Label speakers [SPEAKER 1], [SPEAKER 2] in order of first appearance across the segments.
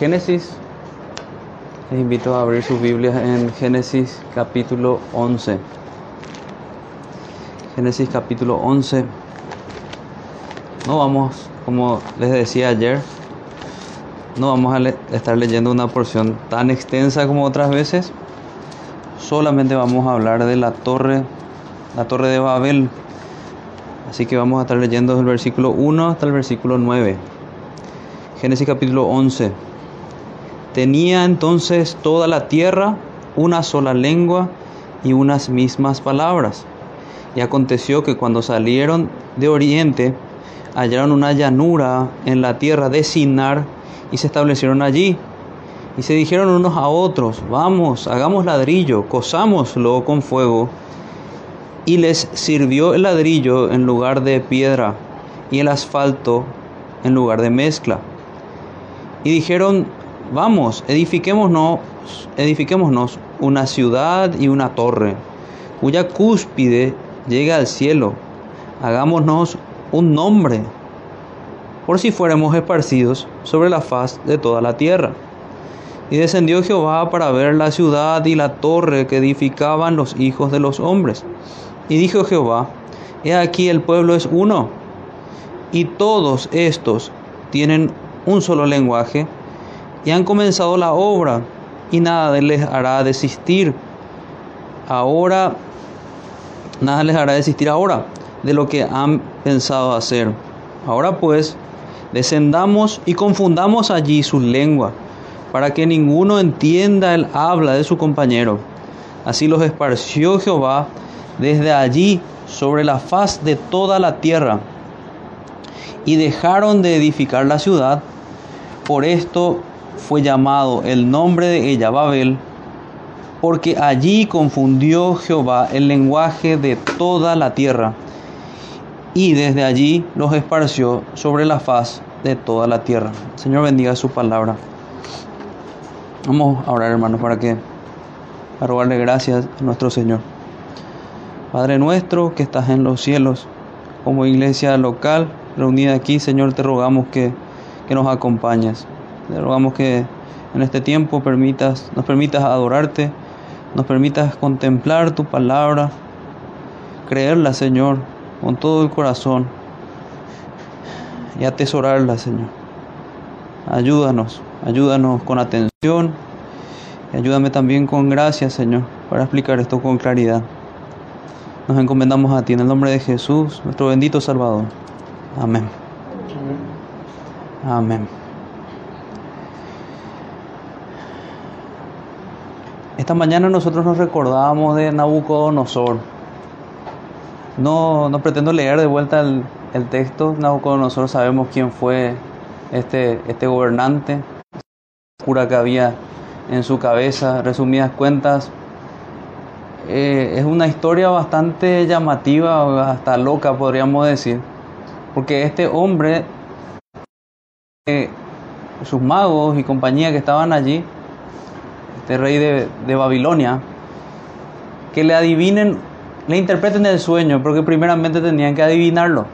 [SPEAKER 1] Génesis, les invito a abrir sus Biblias en Génesis capítulo 11. Génesis capítulo 11. No vamos, como les decía ayer, no vamos a estar leyendo una porción tan extensa como otras veces. Solamente vamos a hablar de la torre, la torre de Babel. Así que vamos a estar leyendo del versículo 1 hasta el versículo 9. Génesis capítulo 11. Tenía entonces toda la tierra una sola lengua y unas mismas palabras. Y aconteció que cuando salieron de oriente, hallaron una llanura en la tierra de Sinar y se establecieron allí. Y se dijeron unos a otros, vamos, hagamos ladrillo, cosámoslo con fuego. Y les sirvió el ladrillo en lugar de piedra y el asfalto en lugar de mezcla. Y dijeron, vamos, edifiquémonos, edifiquémonos una ciudad y una torre, cuya cúspide llegue al cielo. Hagámonos un nombre, por si fuéramos esparcidos sobre la faz de toda la tierra. Y descendió Jehová para ver la ciudad y la torre que edificaban los hijos de los hombres. Y dijo Jehová, He aquí el pueblo es uno, y todos estos tienen un solo lenguaje, y han comenzado la obra, y nada les hará desistir. Ahora, nada les hará desistir ahora de lo que han pensado hacer. Ahora pues, descendamos y confundamos allí su lengua, para que ninguno entienda el habla de su compañero. Así los esparció Jehová desde allí sobre la faz de toda la tierra, y dejaron de edificar la ciudad. Por esto fue llamado el nombre de ella Babel, porque allí confundió Jehová el lenguaje de toda la tierra, y desde allí los esparció sobre la faz de toda la tierra. Señor bendiga su palabra. Vamos a orar, hermanos, para que para rogarle gracias a nuestro Señor. Padre nuestro que estás en los cielos, como iglesia local reunida aquí, Señor, te rogamos que, que nos acompañes. Te rogamos que en este tiempo permitas, nos permitas adorarte, nos permitas contemplar tu palabra, creerla, Señor, con todo el corazón y atesorarla, Señor. Ayúdanos, ayúdanos con atención y ayúdame también con gracia, Señor, para explicar esto con claridad. Nos encomendamos a ti en el nombre de Jesús, nuestro bendito Salvador. Amén. Amén. Esta mañana nosotros nos recordábamos de Nabucodonosor. No, no pretendo leer de vuelta el, texto. Nabucodonosor sabemos quién fue este, este gobernante, cura que había en su cabeza. Resumidas cuentas, eh, es una historia bastante llamativa, hasta loca podríamos decir, porque este hombre, eh, sus magos y compañía que estaban allí, este rey de, de Babilonia, que le adivinen, le interpreten el sueño, porque primeramente tendrían que adivinarlo,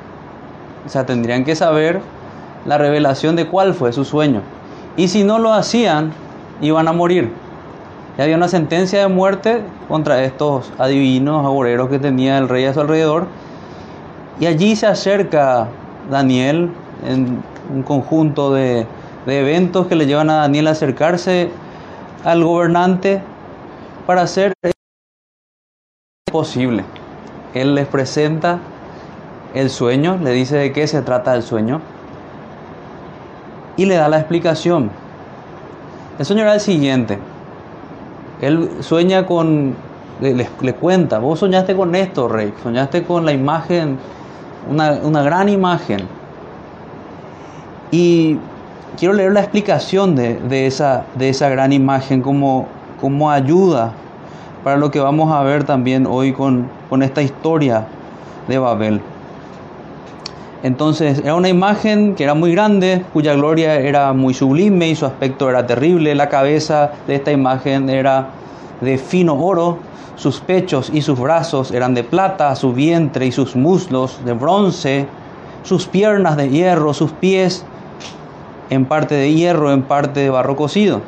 [SPEAKER 1] o sea, tendrían que saber la revelación de cuál fue su sueño, y si no lo hacían, iban a morir. Ya había una sentencia de muerte contra estos adivinos, agoreros que tenía el rey a su alrededor. Y allí se acerca Daniel en un conjunto de, de eventos que le llevan a Daniel a acercarse al gobernante para hacer posible. Él les presenta el sueño, le dice de qué se trata el sueño y le da la explicación. El sueño era el siguiente. Él sueña con, le, le, cuenta, vos soñaste con esto, rey, soñaste con la imagen, una, una, gran imagen. Y quiero leer la explicación de, esa, gran imagen como, como ayuda para lo que vamos a ver también hoy con, con esta historia de Babel. Entonces era una imagen que era muy grande, cuya gloria era muy sublime y su aspecto era terrible. La cabeza de esta imagen era de fino oro, sus pechos y sus brazos eran de plata, su vientre y sus muslos de bronce, sus piernas de hierro, sus pies en parte de hierro, en parte de barro cocido.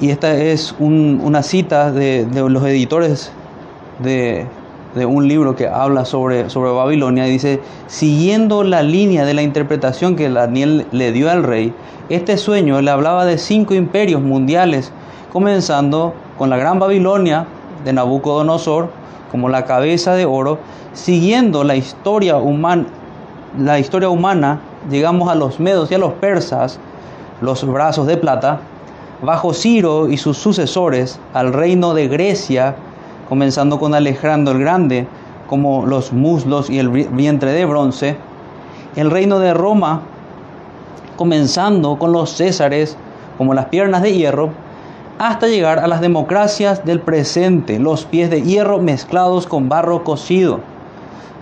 [SPEAKER 1] Y esta es una cita de, los editores de, un libro que habla sobre, sobre Babilonia y dice, siguiendo la línea de la interpretación que Daniel le dio al rey, este sueño le hablaba de cinco imperios mundiales, comenzando con la Gran Babilonia de Nabucodonosor como la cabeza de oro, siguiendo la historia, humana, la historia humana, llegamos a los medos y a los persas, los brazos de plata, bajo Ciro y sus sucesores al reino de Grecia, comenzando con Alejandro el Grande, como los muslos y el vientre de bronce, el reino de Roma, comenzando con los césares, como las piernas de hierro, hasta llegar a las democracias del presente, los pies de hierro mezclados con barro cocido,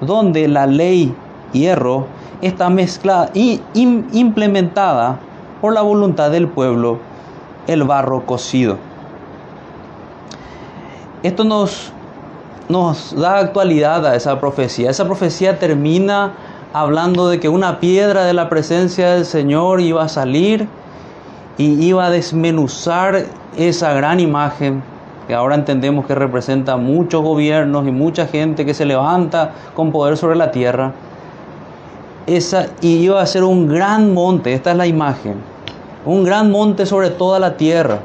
[SPEAKER 1] donde la ley hierro está mezclada y implementada por la voluntad del pueblo el barro cocido. Esto nos, nos da actualidad a esa profecía. Esa profecía termina hablando de que una piedra de la presencia del Señor iba a salir y iba a desmenuzar esa gran imagen que ahora entendemos que representa muchos gobiernos y mucha gente que se levanta con poder sobre la tierra. Esa, y iba a ser un gran monte, esta es la imagen, un gran monte sobre toda la tierra.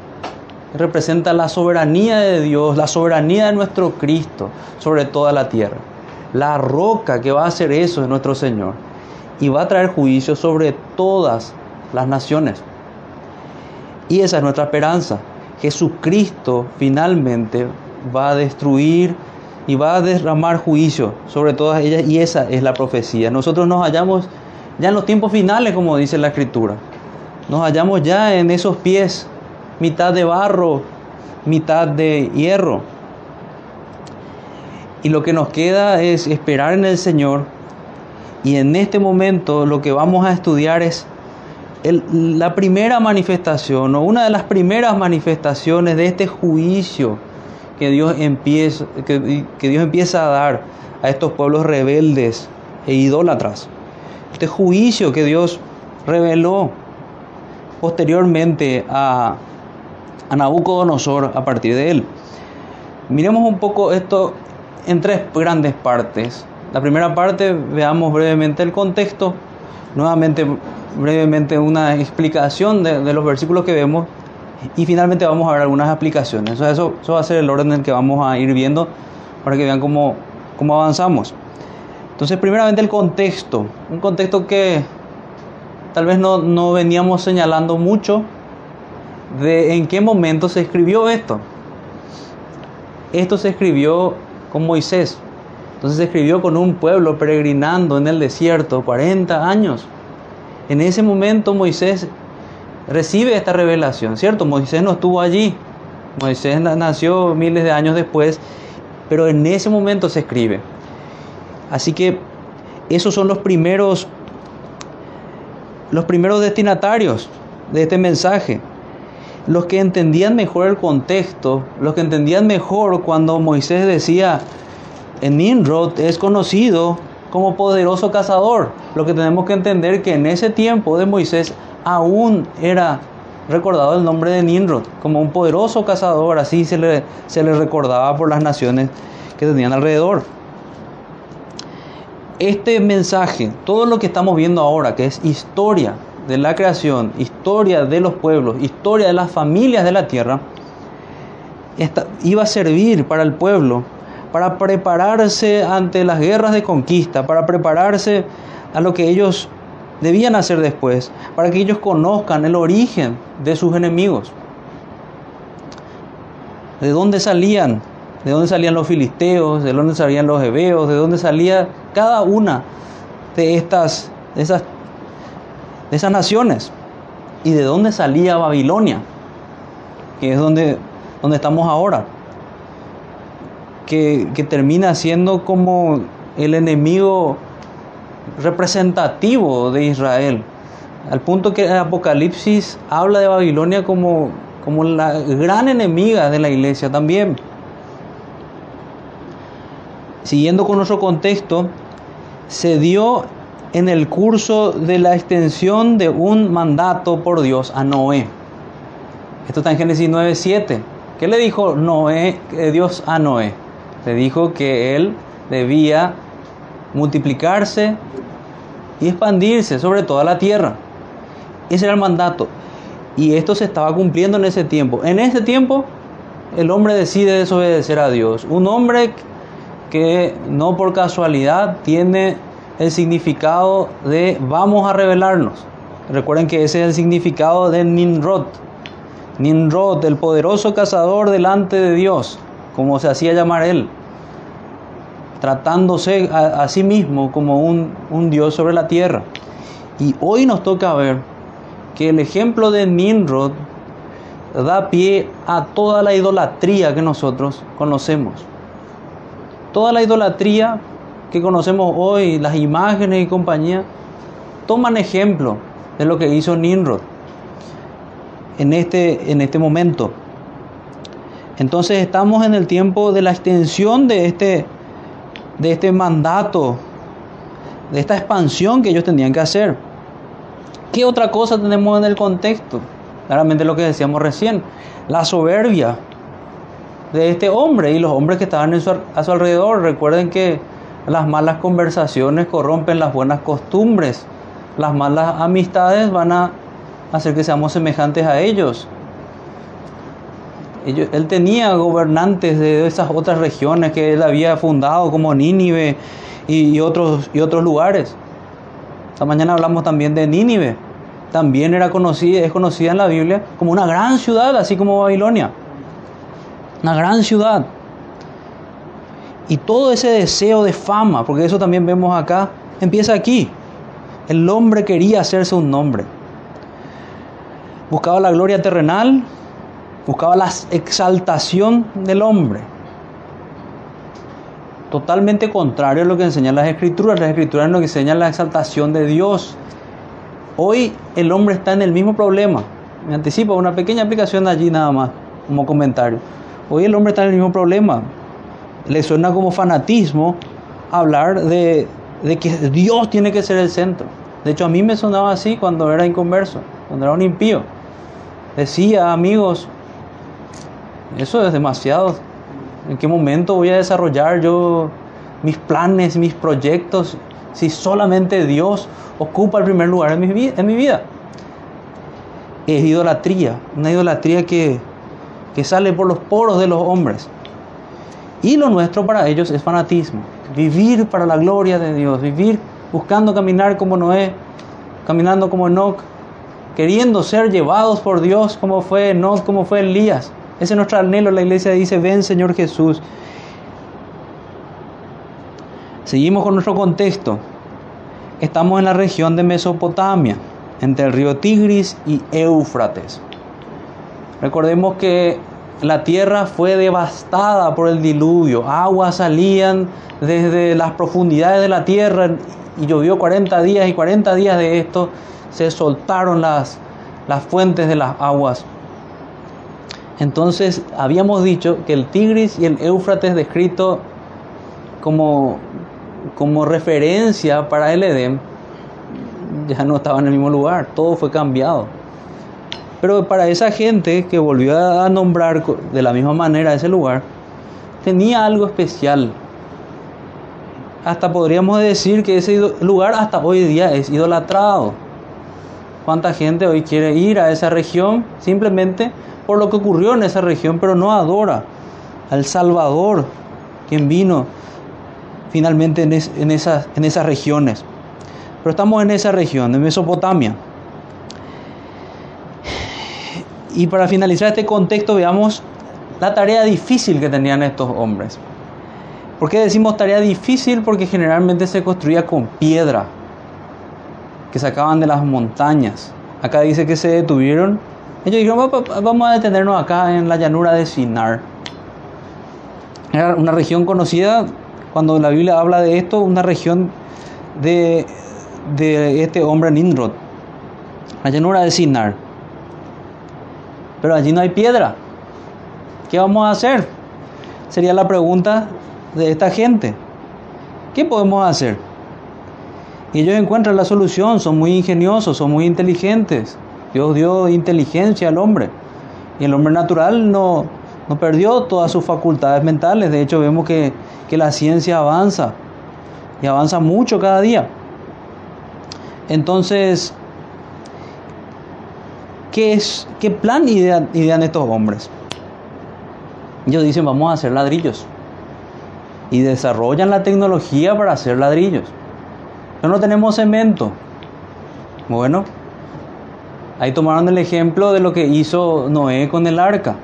[SPEAKER 1] Representa la soberanía de Dios, la soberanía de nuestro Cristo sobre toda la tierra. La roca que va a hacer eso es nuestro Señor. Y va a traer juicio sobre todas las naciones. Y esa es nuestra esperanza. Jesucristo finalmente va a destruir y va a derramar juicio sobre todas ellas y esa es la profecía. Nosotros nos hallamos ya en los tiempos finales, como dice la escritura. Nos hallamos ya en esos pies, mitad de barro, mitad de hierro. Y lo que nos queda es esperar en el Señor. Y en este momento lo que vamos a estudiar es la primera manifestación o una de las primeras manifestaciones de este juicio que Dios, empieza, que, Dios empieza a dar a estos pueblos rebeldes e idólatras. Este juicio que Dios reveló posteriormente a Nabucodonosor a partir de él. Miremos un poco esto en tres grandes partes. La primera parte, veamos brevemente el contexto, nuevamente brevemente una explicación de, los versículos que vemos y finalmente vamos a ver algunas aplicaciones. Eso, eso, va a ser el orden en el que vamos a ir viendo para que vean cómo, cómo avanzamos. Entonces, primeramente el contexto, un contexto que tal vez no, no veníamos señalando mucho de en qué momento se escribió esto. Esto se escribió con Moisés. Entonces se escribió con un pueblo peregrinando en el desierto 40 años. En ese momento Moisés recibe esta revelación, ¿cierto? Moisés no estuvo allí. Moisés nació miles de años después, pero en ese momento se escribe. Así que esos son los primeros los primeros destinatarios de este mensaje. Los que entendían mejor el contexto, los que entendían mejor cuando Moisés decía, en Nimrod es conocido como poderoso cazador. Lo que tenemos que entender que en ese tiempo de Moisés aún era recordado el nombre de Nimrod como un poderoso cazador, así se le, se le recordaba por las naciones que tenían alrededor. Este mensaje, todo lo que estamos viendo ahora, que es historia de la creación, historia de los pueblos, historia de las familias de la tierra, iba a servir para el pueblo, para prepararse ante las guerras de conquista, para prepararse a lo que ellos debían hacer después, para que ellos conozcan el origen de sus enemigos, de dónde salían, de dónde salían los filisteos, de dónde salían los hebeos, de dónde salía cada una de estas de esas, de esas naciones y de dónde salía Babilonia, que es donde, donde estamos ahora, que, que termina siendo como el enemigo representativo de Israel, al punto que el Apocalipsis habla de Babilonia como, como la gran enemiga de la iglesia también. Siguiendo con nuestro contexto, se dio en el curso de la extensión de un mandato por Dios a Noé. Esto está en Génesis 9:7. ¿Qué le dijo Noé, eh, Dios a Noé? Le dijo que él debía multiplicarse y expandirse sobre toda la tierra. Ese era el mandato. Y esto se estaba cumpliendo en ese tiempo. En ese tiempo el hombre decide desobedecer a Dios. Un hombre que no por casualidad tiene el significado de vamos a rebelarnos. Recuerden que ese es el significado de Nimrod. Nimrod, el poderoso cazador delante de Dios, como se hacía llamar él, tratándose a, sí mismo como un, un Dios sobre la tierra. Y hoy nos toca ver que el ejemplo de Nimrod da pie a toda la idolatría que nosotros conocemos. Toda la idolatría que conocemos hoy, las imágenes y compañía, toman ejemplo de lo que hizo Nimrod en este, en este momento. Entonces estamos en el tiempo de la extensión de este, de este mandato, de esta expansión que ellos tenían que hacer. ¿Qué otra cosa tenemos en el contexto? Claramente lo que decíamos recién, la soberbia de este hombre y los hombres que estaban a su alrededor. Recuerden que las malas conversaciones corrompen las buenas costumbres, las malas amistades van a hacer que seamos semejantes a ellos. Él tenía gobernantes de esas otras regiones que él había fundado como Nínive y, otros, y otros lugares. Esta mañana hablamos también de Nínive también era conocida, es conocida en la Biblia como una gran ciudad, así como Babilonia. Una gran ciudad. Y todo ese deseo de fama, porque eso también vemos acá, empieza aquí. El hombre quería hacerse un nombre. Buscaba la gloria terrenal, buscaba la exaltación del hombre. Totalmente contrario a lo que enseñan las escrituras. Las escrituras nos enseñan la exaltación de Dios, Hoy el hombre está en el mismo problema. Me anticipo una pequeña aplicación allí nada más, como comentario. Hoy el hombre está en el mismo problema. Le suena como fanatismo hablar de, que Dios tiene que ser el centro. De hecho, a mí me sonaba así cuando era inconverso, cuando era un impío. Decía, amigos, eso es demasiado. ¿En qué momento voy a desarrollar yo mis planes, mis proyectos, si solamente Dios ocupa el primer lugar en mi, vida. Es idolatría, una idolatría que, que sale por los poros de los hombres. Y lo nuestro para ellos es fanatismo, vivir para la gloria de Dios, vivir buscando caminar como Noé, caminando como Enoch, queriendo ser llevados por Dios como fue Enoch, como fue Elías. Ese es nuestro anhelo. La iglesia dice, ven Señor Jesús. Seguimos con nuestro contexto. Estamos en la región de Mesopotamia, entre el río Tigris y Éufrates. Recordemos que la tierra fue devastada por el diluvio, aguas salían desde las profundidades de la tierra y llovió 40 días y 40 días de esto se soltaron las, las fuentes de las aguas. Entonces habíamos dicho que el Tigris y el Éufrates descrito como como referencia para el Edén, ya no estaba en el mismo lugar, todo fue cambiado. Pero para esa gente que volvió a nombrar de la misma manera ese lugar, tenía algo especial. Hasta podríamos decir que ese lugar hasta hoy día es idolatrado. ¿Cuánta gente hoy quiere ir a esa región simplemente por lo que ocurrió en esa región, pero no adora al Salvador, quien vino finalmente en, esas, en esas regiones. Pero estamos en esa región, en Mesopotamia. Y para finalizar este contexto, veamos la tarea difícil que tenían estos hombres. ¿Por qué decimos tarea difícil? Porque generalmente se construía con piedra que sacaban de las montañas. Acá dice que se detuvieron. Ellos dijeron, vamos a detenernos acá en la llanura de Sinar. Era una región conocida cuando la Biblia habla de esto, una región de, este hombre Nimrod, la llanura de Sinar. Pero allí no hay piedra. ¿Qué vamos a hacer? Sería la pregunta de esta gente. ¿Qué podemos hacer? Y ellos encuentran la solución, son muy ingeniosos, son muy inteligentes. Dios dio inteligencia al hombre. Y el hombre natural no, no perdió todas sus facultades mentales. De hecho, vemos que, que la ciencia avanza. Y avanza mucho cada día. Entonces, ¿qué, es, qué plan idean, idean estos hombres? Ellos dicen, vamos a hacer ladrillos. Y desarrollan la tecnología para hacer ladrillos. Pero no tenemos cemento. Bueno, ahí tomaron el ejemplo de lo que hizo Noé con el arca.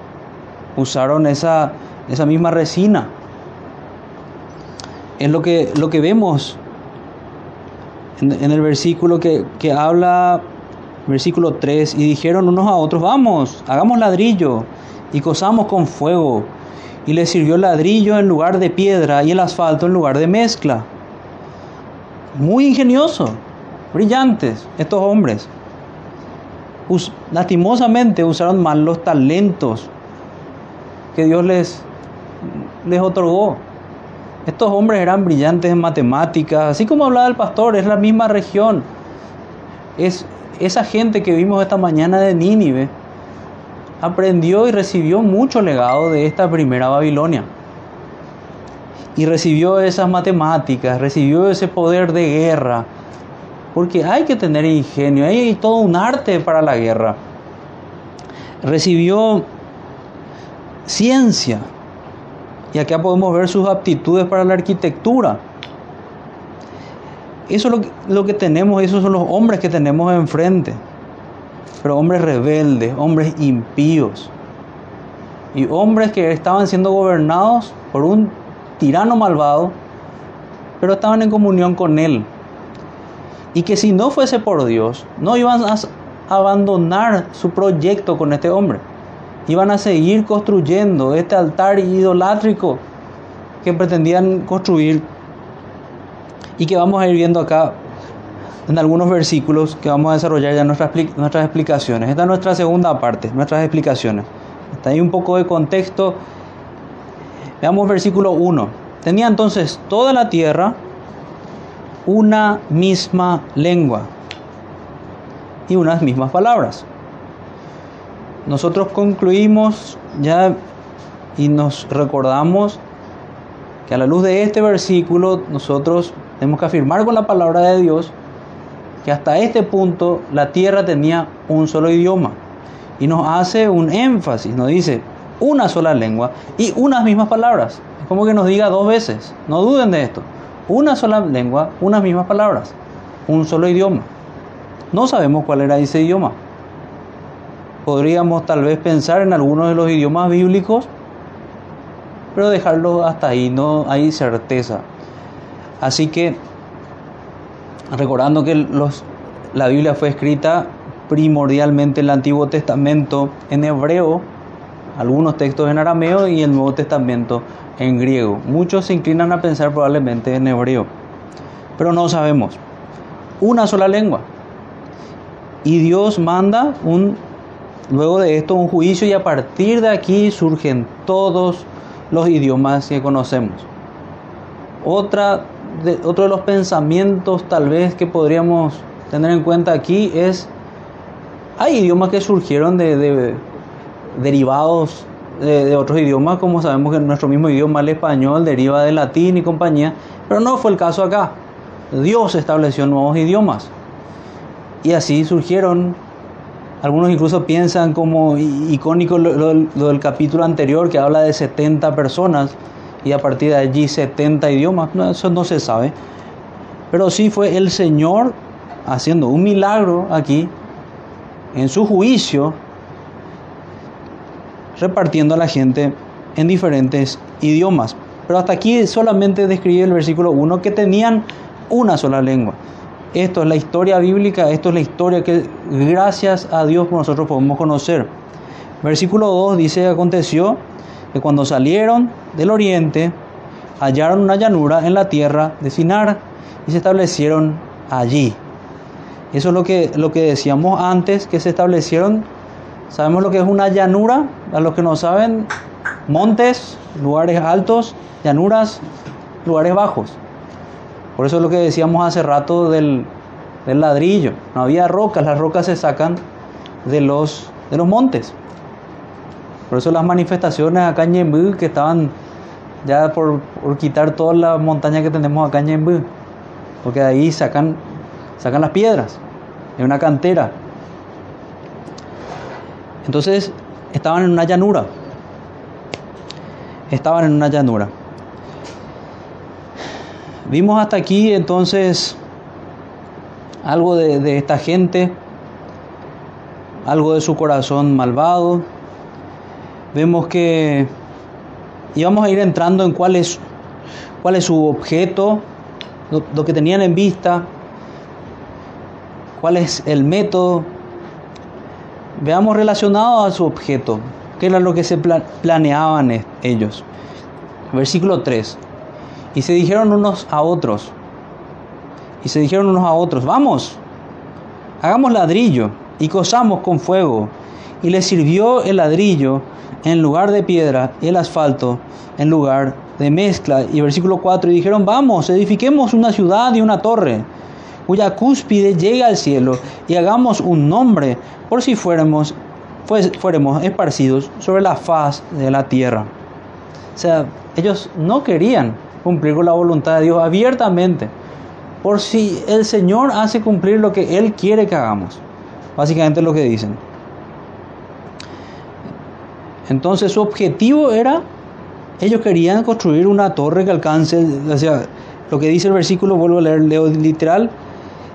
[SPEAKER 1] Usaron esa, esa misma resina. Es lo que, lo que vemos en, el versículo que, que habla, versículo 3, y dijeron unos a otros, vamos, hagamos ladrillo y cosamos con fuego. Y les sirvió ladrillo en lugar de piedra y el asfalto en lugar de mezcla. Muy ingenioso, brillantes estos hombres. Lastimosamente usaron mal los talentos que Dios les, les otorgó. Estos hombres eran brillantes en matemáticas, así como hablaba el pastor, es la misma región. Es esa gente que vimos esta mañana de Nínive aprendió y recibió mucho legado de esta primera Babilonia. Y recibió esas matemáticas, recibió ese poder de guerra, porque hay que tener ingenio, hay todo un arte para la guerra. Recibió ciencia, y acá podemos ver sus aptitudes para la arquitectura. Eso es lo que, lo que tenemos, esos son los hombres que tenemos enfrente pero hombres rebeldes, hombres impíos y hombres que estaban siendo gobernados por un tirano malvado, pero estaban en comunión con él. Y que si no fuese por Dios, no iban a abandonar su proyecto con este hombre. Iban a seguir construyendo este altar idolátrico que pretendían construir y que vamos a ir viendo acá en algunos versículos que vamos a desarrollar ya nuestras, nuestras explicaciones. Esta es nuestra segunda parte, nuestras explicaciones. Está ahí un poco de contexto. Veamos versículo 1. Tenía entonces toda la tierra una misma lengua y unas mismas palabras. Nosotros concluimos ya y nos recordamos que a la luz de este versículo nosotros tenemos que afirmar con la palabra de Dios que hasta este punto la tierra tenía un solo idioma. Y nos hace un énfasis, nos dice una sola lengua y unas mismas palabras. Es como que nos diga dos veces, no duden de esto. Una sola lengua, unas mismas palabras, un solo idioma. No sabemos cuál era ese idioma. Podríamos tal vez pensar en algunos de los idiomas bíblicos, pero dejarlo hasta ahí, no hay certeza. Así que recordando que los, la Biblia fue escrita primordialmente en el Antiguo Testamento en hebreo, algunos textos en arameo y el Nuevo Testamento en griego. Muchos se inclinan a pensar probablemente en hebreo, pero no sabemos. Una sola lengua. Y Dios manda un, luego de esto un juicio y a partir de aquí surgen todos los idiomas que conocemos. Otra otro de los pensamientos tal vez que podríamos tener en cuenta aquí es, hay idiomas que surgieron de, derivados de, otros idiomas, como sabemos que nuestro mismo idioma, el español, deriva del latín y compañía, pero no fue el caso acá. Dios estableció nuevos idiomas y así surgieron algunos incluso piensan como icónico lo, del capítulo anterior que habla de 70 personas y a partir de allí 70 idiomas, eso no se sabe. Pero sí fue el Señor haciendo un milagro aquí, en su juicio, repartiendo a la gente en diferentes idiomas. Pero hasta aquí solamente describe el versículo 1 que tenían una sola lengua. Esto es la historia bíblica, esto es la historia que gracias a Dios nosotros podemos conocer. Versículo 2 dice, aconteció que cuando salieron del oriente, hallaron una llanura en la tierra de Sinar y se establecieron allí. Eso es lo que, lo que decíamos antes, que se establecieron. Sabemos lo que es una llanura, a los que no saben, montes, lugares altos, llanuras, lugares bajos. Por eso es lo que decíamos hace rato del, del ladrillo. No había rocas, las rocas se sacan de los, de los montes. Por eso las manifestaciones acá en Ñembú que estaban ya por, por quitar toda la montaña que tenemos acá en Ñembú. Porque de ahí sacan, sacan las piedras. Es una cantera. Entonces estaban en una llanura. Estaban en una llanura. Vimos hasta aquí entonces algo de, de esta gente, algo de su corazón malvado. Vemos que íbamos a ir entrando en cuál es, cuál es su objeto, lo, lo que tenían en vista, cuál es el método. Veamos relacionado a su objeto, qué era lo que se planeaban ellos. Versículo 3. Y se dijeron unos a otros, y se dijeron unos a otros, vamos, hagamos ladrillo y cosamos con fuego. Y les sirvió el ladrillo en lugar de piedra y el asfalto en lugar de mezcla. Y versículo 4, y dijeron, vamos, edifiquemos una ciudad y una torre, cuya cúspide llegue al cielo, y hagamos un nombre por si fuéramos, pues, fuéramos esparcidos sobre la faz de la tierra. O sea, ellos no querían cumplir con la voluntad de Dios abiertamente, por si el Señor hace cumplir lo que Él quiere que hagamos. Básicamente lo que dicen. Entonces su objetivo era, ellos querían construir una torre que alcance, o sea, lo que dice el versículo, vuelvo a leer, leo literal,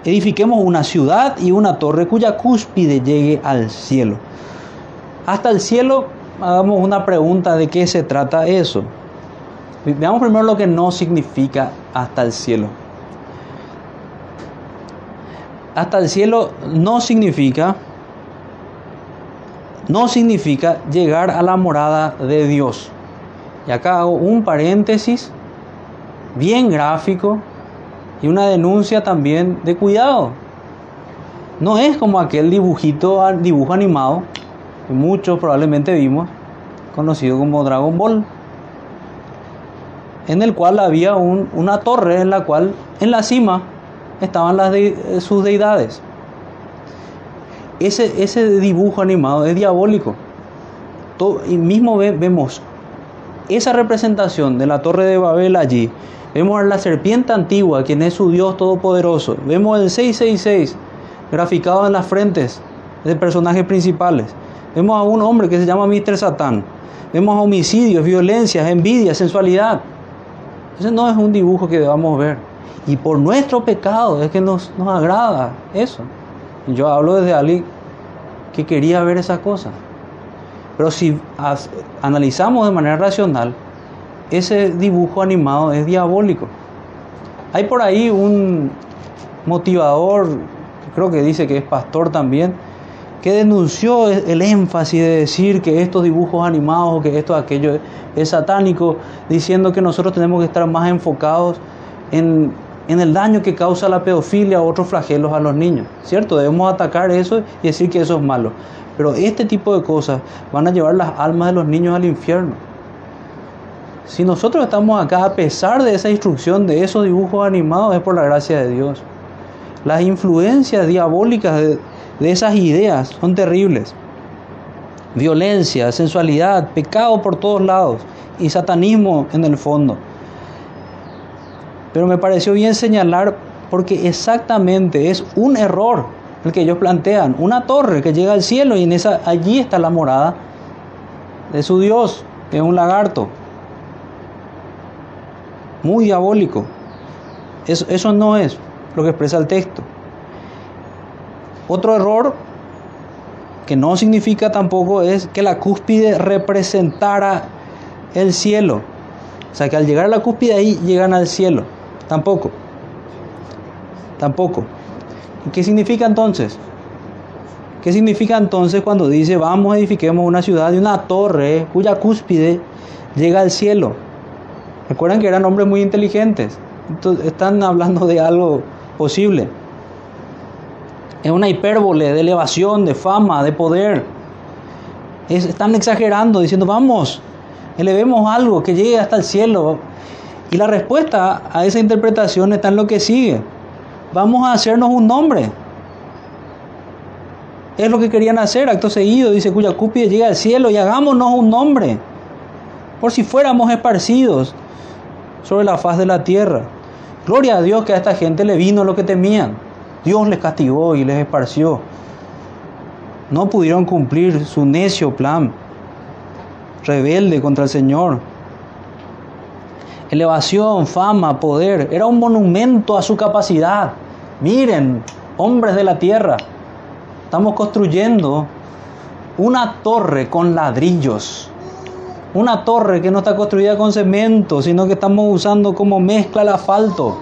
[SPEAKER 1] edifiquemos una ciudad y una torre cuya cúspide llegue al cielo. Hasta el cielo, hagamos una pregunta de qué se trata eso. Veamos primero lo que no significa hasta el cielo. Hasta el cielo no significa no significa llegar a la morada de Dios. Y acá hago un paréntesis bien gráfico y una denuncia también de cuidado. No es como aquel dibujito, dibujo animado que muchos probablemente vimos, conocido como Dragon Ball, en el cual había una torre en la cual en la cima estaban las sus deidades ese, ese dibujo animado es diabólico. Todo, y mismo vemos esa representación de la torre de Babel allí. Vemos a la serpiente antigua, quien es su Dios todopoderoso. Vemos el 666 graficado en las frentes de personajes principales. Vemos a un hombre que se llama Mr. Satán. Vemos homicidios, violencias, envidia, sensualidad. Ese no es un dibujo que debamos ver. Y por nuestro pecado es que nos, nos agrada eso. Yo hablo desde alguien que quería ver esas cosas. Pero si analizamos de manera racional, ese dibujo animado es diabólico. Hay por ahí un motivador, creo que dice que es pastor también, que denunció el énfasis de decir que estos dibujos animados que esto aquello es satánico, diciendo que nosotros tenemos que estar más enfocados en en el daño que causa la pedofilia o otros flagelos a los niños. ¿Cierto? Debemos atacar eso y decir que eso es malo. Pero este tipo de cosas van a llevar las almas de los niños al infierno. Si nosotros estamos acá a pesar de esa instrucción, de esos dibujos animados, es por la gracia de Dios. Las influencias diabólicas de, de esas ideas son terribles. Violencia, sensualidad, pecado por todos lados y satanismo en el fondo. Pero me pareció bien señalar porque exactamente es un error el que ellos plantean, una torre que llega al cielo y en esa allí está la morada de su Dios, que es un lagarto. Muy diabólico. Eso, eso no es lo que expresa el texto. Otro error que no significa tampoco es que la cúspide representara el cielo. O sea que al llegar a la cúspide ahí llegan al cielo. Tampoco. Tampoco. ¿Y qué significa entonces? ¿Qué significa entonces cuando dice vamos edifiquemos una ciudad y una torre cuya cúspide llega al cielo? Recuerdan que eran hombres muy inteligentes. Entonces, están hablando de algo posible. Es una hipérbole de elevación, de fama, de poder. están exagerando, diciendo, vamos, elevemos algo que llegue hasta el cielo.
[SPEAKER 2] Y la respuesta a esa interpretación está en lo que sigue. Vamos a hacernos un nombre. Es lo que querían hacer, acto seguido, dice cuya cúpide llega al cielo y hagámonos un nombre, por si fuéramos esparcidos sobre la faz de la tierra. Gloria a Dios que a esta gente le vino lo que temían. Dios les castigó y les esparció. No pudieron cumplir su necio plan, rebelde contra el Señor. Elevación, fama, poder, era un monumento a su capacidad. Miren, hombres de la tierra, estamos construyendo una torre con ladrillos. Una torre que no está construida con cemento, sino que estamos usando como mezcla el asfalto.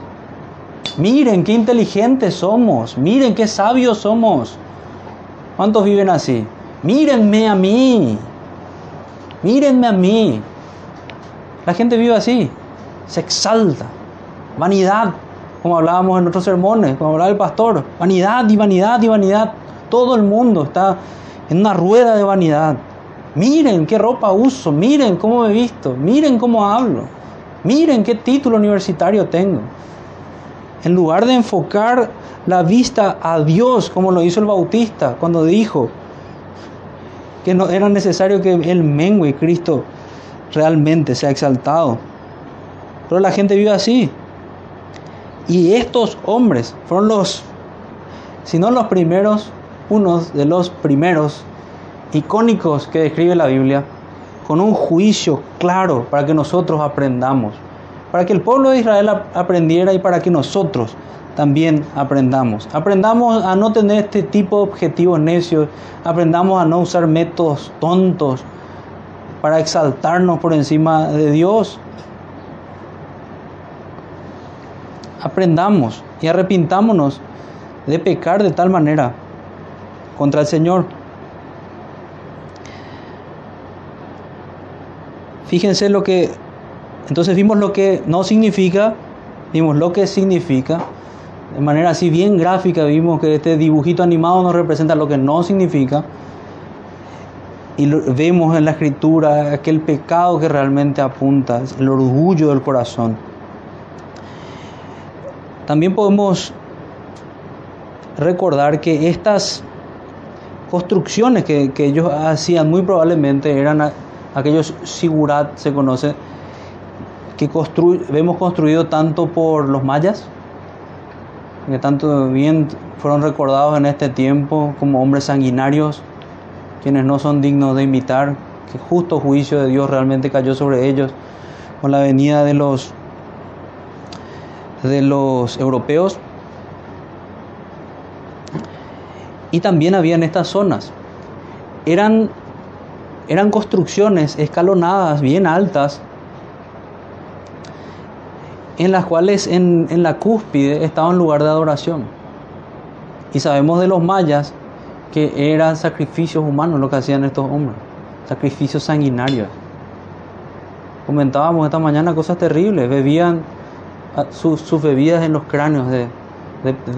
[SPEAKER 2] Miren qué inteligentes somos, miren qué sabios somos. ¿Cuántos viven así? Mírenme a mí, mírenme a mí. La gente vive así, se exalta. Vanidad, como hablábamos en otros sermones, como hablaba el pastor. Vanidad y vanidad y vanidad. Todo el mundo está en una rueda de vanidad. Miren qué ropa uso, miren cómo me visto, miren cómo hablo, miren qué título universitario tengo. En lugar de enfocar la vista a Dios, como lo hizo el Bautista cuando dijo que no era necesario que el mengue Cristo realmente sea exaltado. Pero la gente vive así. Y estos hombres fueron los, si no los primeros, unos de los primeros icónicos que describe la Biblia, con un juicio claro para que nosotros aprendamos, para que el pueblo de Israel aprendiera y para que nosotros también aprendamos. Aprendamos a no tener este tipo de objetivos necios, aprendamos a no usar métodos tontos para exaltarnos por encima de Dios. Aprendamos y arrepintámonos de pecar de tal manera contra el Señor. Fíjense lo que, entonces vimos lo que no significa, vimos lo que significa, de manera así bien gráfica vimos que este dibujito animado nos representa lo que no significa y vemos en la escritura aquel pecado que realmente apunta, el orgullo del corazón. También podemos recordar que estas construcciones que, ellos hacían muy probablemente eran aquellos sigurat se conoce, que vemos construido tanto por los mayas, que tanto bien fueron recordados en este tiempo como hombres sanguinarios, quienes no son dignos de imitar, que justo juicio de Dios realmente cayó sobre ellos con la venida de los de los europeos. Y también había en estas zonas. Eran eran construcciones escalonadas, bien altas, en las cuales en, la cúspide estaba un lugar de adoración. Y sabemos de los mayas que eran sacrificios humanos lo que hacían estos hombres, sacrificios sanguinarios. Comentábamos esta mañana cosas terribles, bebían ah, sus, bebidas en los cráneos de,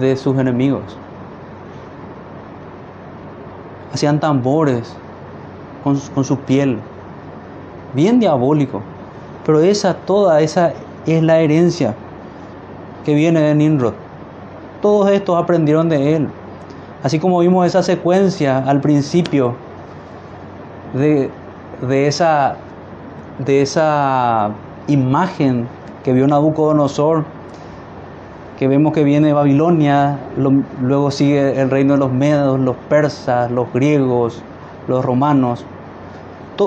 [SPEAKER 2] de sus enemigos. Hacían tambores, con, su piel. Bien diabólico. Pero esa, toda esa es la herencia que viene de Nimrod. Todos estos aprendieron de él. Así como vimos esa secuencia al principio de, de, esa, de esa imagen que vio Nabucodonosor, que vemos que viene Babilonia, luego sigue el reino de los medos, los persas, los griegos, los romanos,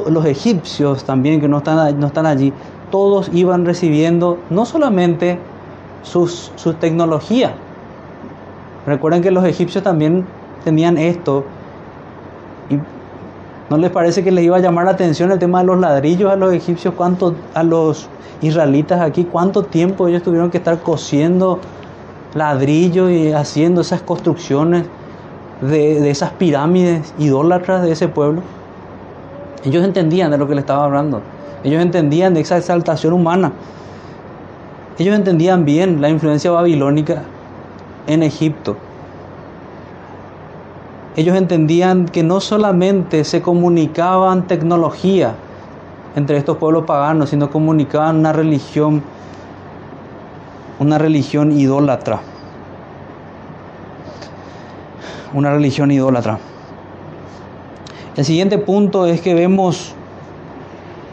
[SPEAKER 2] los egipcios también que no están, no están allí, todos iban recibiendo no solamente sus, su tecnología. Recuerden que los egipcios también tenían esto. Y ¿No les parece que les iba a llamar la atención el tema de los ladrillos a los egipcios? ¿Cuánto, a los israelitas aquí? ¿Cuánto tiempo ellos tuvieron que estar cosiendo ladrillos y haciendo esas construcciones de, esas pirámides idólatras de ese pueblo? Ellos entendían de lo que le estaba hablando. Ellos entendían de esa exaltación humana. Ellos entendían bien la influencia babilónica en Egipto. Ellos entendían que no solamente se comunicaban tecnología entre estos pueblos paganos, sino comunicaban una religión una religión idólatra. Una religión idólatra. El siguiente punto es que vemos,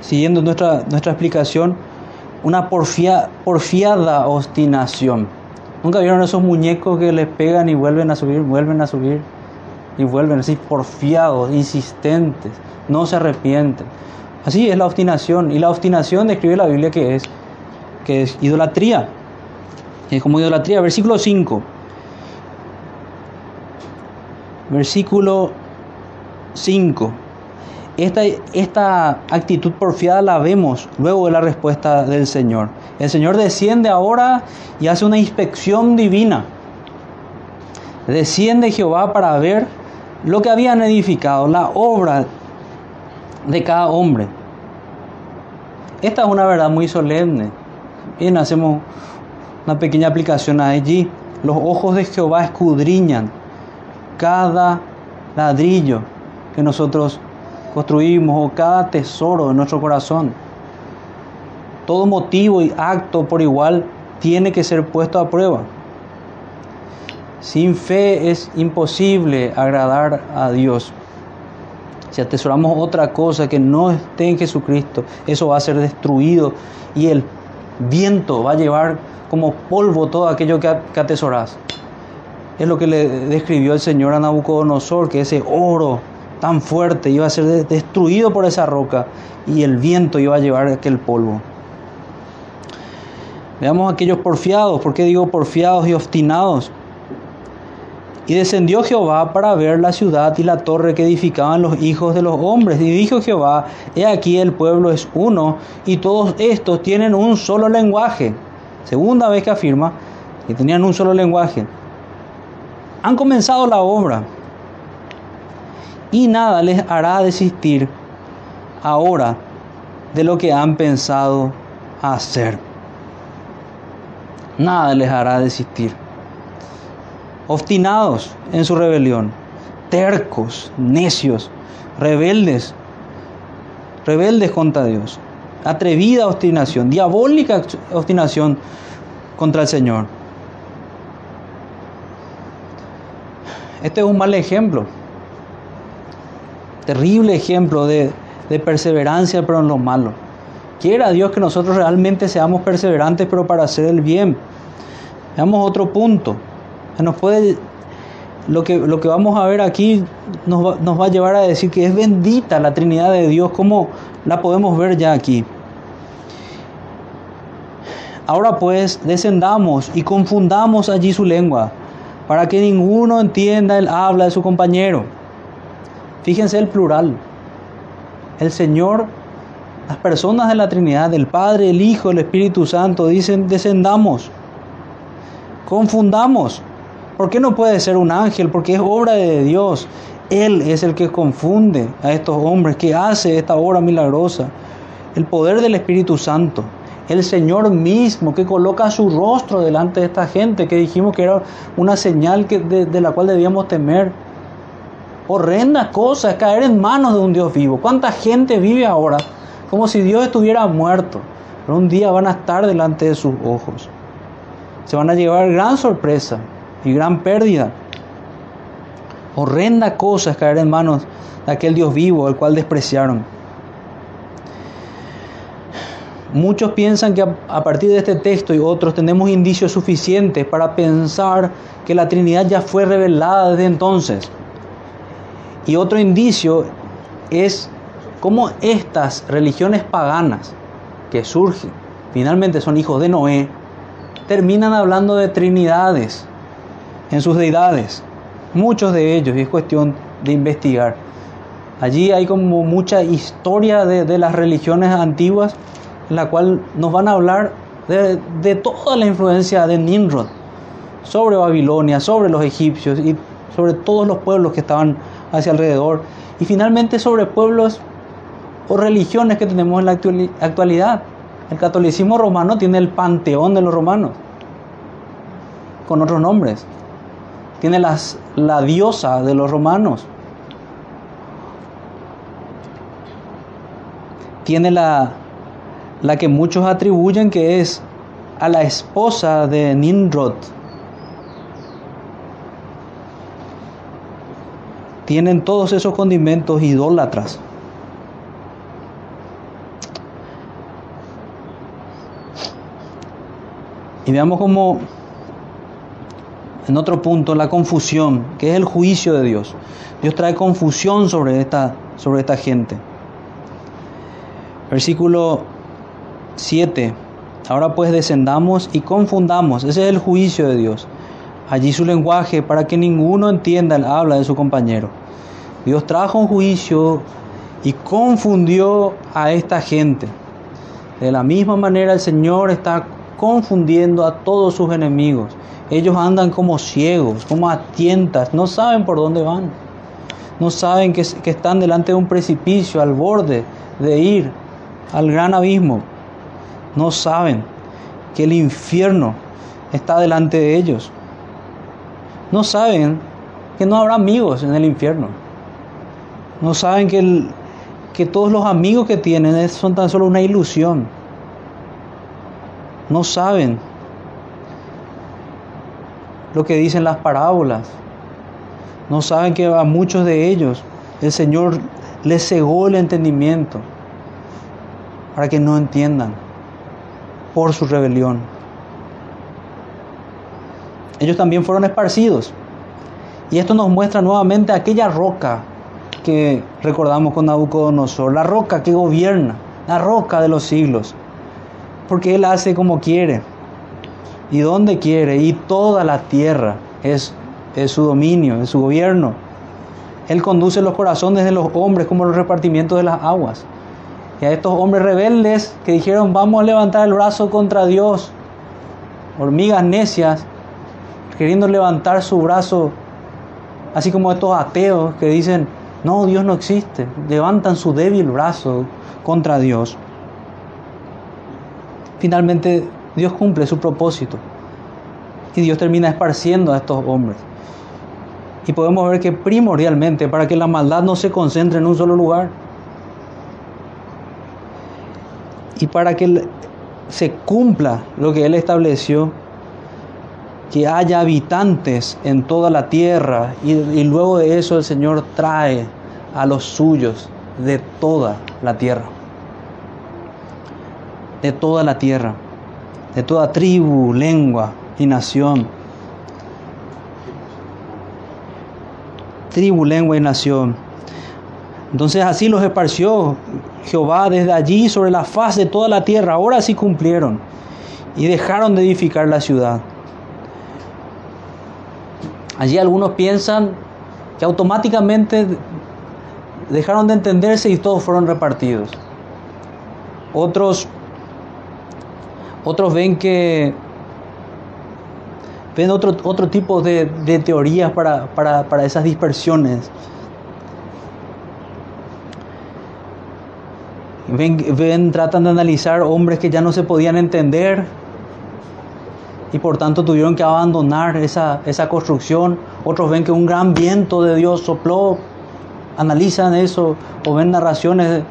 [SPEAKER 2] siguiendo nuestra, nuestra explicación, una porfia, porfiada obstinación. ¿Nunca vieron esos muñecos que les pegan y vuelven a subir, vuelven a subir y vuelven así porfiados, insistentes, no se arrepienten? Así es la obstinación. Y la obstinación describe la Biblia que es, que es idolatría. Es como idolatría. Versículo 5. Versículo 5. Esta, esta actitud porfiada la vemos luego de la respuesta del Señor. El Señor desciende ahora y hace una inspección divina. Desciende Jehová para ver lo que habían edificado, la obra de cada hombre. Esta es una verdad muy solemne. Bien, hacemos una pequeña aplicación allí. Los ojos de Jehová escudriñan cada ladrillo que nosotros construimos o cada tesoro de nuestro corazón. Todo motivo y acto por igual tiene que ser puesto a prueba. Sin fe es imposible agradar a Dios. Si atesoramos otra cosa que no esté en Jesucristo, eso va a ser destruido y el viento va a llevar como polvo todo aquello que, atesoras. Es lo que le describió el Señor a Nabucodonosor, que ese oro tan fuerte iba a ser destruido por esa roca y el viento iba a llevar aquel polvo. Veamos aquellos porfiados. ¿Por qué digo porfiados y obstinados? Y descendió Jehová para ver la ciudad y la torre que edificaban los hijos de los hombres. Y dijo Jehová, he aquí el pueblo es uno y todos estos tienen un solo lenguaje. Segunda vez que afirma que tenían un solo lenguaje. Han comenzado la obra y nada les hará desistir ahora de lo que han pensado hacer. Nada les hará desistir. Obstinados en su rebelión, tercos, necios, rebeldes, rebeldes contra Dios, atrevida obstinación, diabólica obstinación contra el Señor. Este es un mal ejemplo terrible ejemplo de, perseverancia, pero en lo malo. Quiera Dios que nosotros realmente seamos perseverantes, pero para hacer el bien. Veamos otro punto. Nos puede, lo, que, lo que vamos a ver aquí nos va, nos va a llevar a decir que es bendita la Trinidad de Dios, como la podemos ver ya aquí. Ahora pues descendamos y confundamos allí su lengua, para que ninguno entienda el habla de su compañero Fíjense el plural. El Señor, las personas de la Trinidad, el Padre, el Hijo, el Espíritu Santo, dicen, descendamos, confundamos. ¿Por qué no puede ser un ángel? Porque es obra de Dios. Él es el que confunde a estos hombres, que hace esta obra milagrosa. El poder del Espíritu Santo. El Señor mismo que coloca su rostro delante de esta gente, que dijimos que era una señal que, de, de la cual debíamos temer horrenda cosa es caer en manos de un Dios vivo. ¿Cuánta gente vive ahora como si Dios estuviera muerto? Pero un día van a estar delante de sus ojos. Se van a llevar gran sorpresa y gran pérdida. Horrenda cosa es caer en manos de aquel Dios vivo, el cual despreciaron. Muchos piensan que a partir de este texto y otros tenemos indicios suficientes para pensar que la Trinidad ya fue revelada desde entonces. Y otro indicio es cómo estas religiones paganas que surgen, finalmente son hijos de Noé, terminan hablando de trinidades en sus deidades. Muchos de ellos, y es cuestión de investigar. Allí hay como mucha historia de, las religiones antiguas la cual nos van a hablar de, de toda la influencia de Nimrod sobre Babilonia, sobre los egipcios y sobre todos los pueblos que estaban hacia alrededor. Y finalmente sobre pueblos o religiones que tenemos en la actualidad. El catolicismo romano tiene el panteón de los romanos, con otros nombres. Tiene las, la diosa de los romanos. Tiene la, la que muchos atribuyen que es a la esposa de Nimrod. Tienen todos esos condimentos idólatras. Y veamos cómo en otro punto la confusión, que es el juicio de Dios. Dios trae confusión sobre esta, sobre esta gente. Versículo 7. Ahora pues descendamos y confundamos. Ese es el juicio de Dios. Allí su lenguaje para que ninguno entienda el habla de su compañero. Dios trajo un juicio y confundió a esta gente. De la misma manera el Señor está confundiendo a todos sus enemigos. Ellos andan como ciegos, como a tientas, no saben por dónde van. No saben que, que están delante de un precipicio, al borde de ir al gran abismo. No saben que el infierno está delante de ellos. No saben que no habrá amigos en el infierno. No saben que, que todos los amigos que tienen son tan solo una ilusión. No saben lo que dicen las parábolas. No saben que a muchos de ellos el Señor les cegó el entendimiento para que no entiendan por su rebelión. Ellos también fueron esparcidos. Y esto nos muestra nuevamente aquella roca que recordamos con Nabucodonosor, la roca que gobierna, la roca de los siglos. Porque Él hace como quiere y donde quiere, y toda la tierra es, es su dominio, es su gobierno. Él conduce los corazones de los hombres como los repartimientos de las aguas. Y a estos hombres rebeldes que dijeron, vamos a levantar el brazo contra Dios, hormigas necias, queriendo levantar su brazo, así como estos ateos que dicen, no, Dios no existe, levantan su débil brazo contra Dios. Finalmente Dios cumple su propósito. Y Dios termina esparciendo a estos hombres. Y podemos ver que primordialmente para que la maldad no se concentre en un solo lugar. Y para que se cumpla lo que Él estableció, que haya habitantes en toda la tierra. Y, luego de eso el Señor trae a los suyos de toda la tierra. De toda la tierra de toda tribu, lengua y nación. Tribu, lengua y nación. Entonces así los esparció Jehová desde allí sobre la faz de toda la tierra. Ahora sí cumplieron y dejaron de edificar la ciudad. Allí algunos piensan que automáticamente dejaron de entenderse y todos fueron repartidos. Otros otros ven que ven otro, otro tipo de, teorías para, para esas dispersiones. Ven, tratan de analizar hombres que ya no se podían entender y por tanto tuvieron que abandonar esa, esa construcción. Otros ven que un gran viento de Dios sopló, analizan eso o ven narraciones,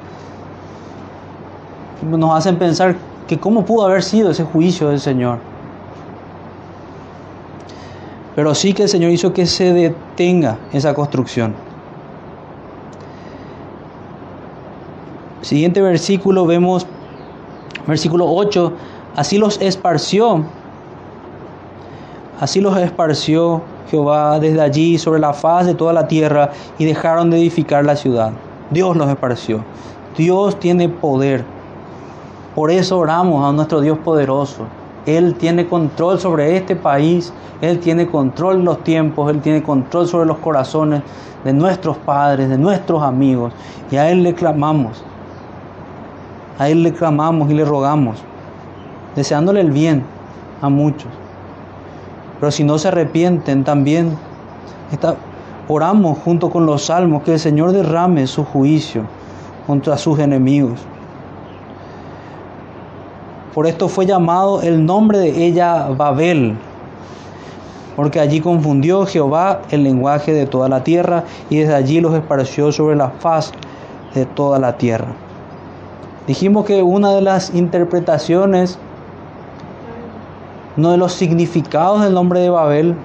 [SPEAKER 2] nos hacen pensar que cómo pudo haber sido ese juicio del Señor. Pero sí que el Señor hizo que se detenga esa construcción. Siguiente versículo vemos, versículo 8, así los esparció, así los esparció Jehová desde allí sobre la faz de toda la tierra y dejaron de edificar la ciudad. Dios los esparció. Dios tiene poder por eso oramos a nuestro Dios poderoso. Él tiene control sobre este país, Él tiene control en los tiempos, Él tiene control sobre los corazones de nuestros padres, de nuestros amigos. Y a Él le clamamos, a Él le clamamos y le rogamos, deseándole el bien a muchos. Pero si no se arrepienten también, oramos junto con los salmos que el Señor derrame su juicio contra sus enemigos. Por esto fue llamado el nombre de ella Babel, porque allí confundió Jehová el lenguaje de toda la tierra y desde allí los esparció sobre la faz de toda la tierra. Dijimos que una de las interpretaciones Uno de los significados del nombre de Babel,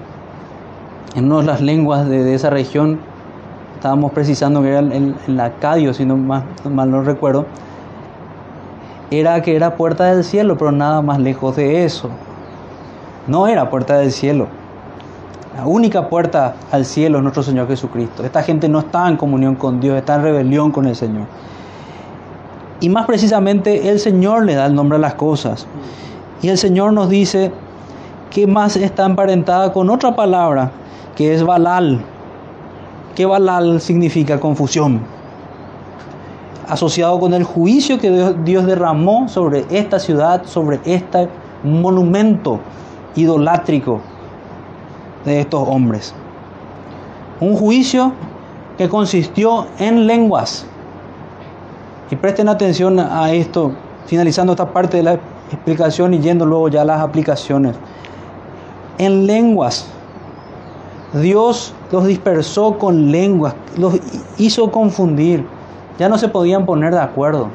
[SPEAKER 2] en una de las lenguas de, esa región, estábamos precisando que era el, el acadio, si no mal no recuerdo, era que era puerta del cielo, pero nada más lejos de eso. No era puerta del cielo. La única puerta al cielo es nuestro Señor Jesucristo. Esta gente no está en comunión con Dios, está en rebelión con el Señor. Y más precisamente el Señor le da el nombre a las cosas. Y el Señor nos dice que más está emparentada con otra palabra, que es Balal. Que Balal significa confusión. Asociado con el juicio que Dios, Dios derramó sobre esta ciudad, sobre este monumento idolátrico de estos hombres. Un juicio que consistió en lenguas. Y presten atención a esto, finalizando esta parte de la explicación y yendo luego ya a las aplicaciones. En lenguas. Dios los dispersó con lenguas, los hizo confundir. Ya no se podían poner de acuerdo.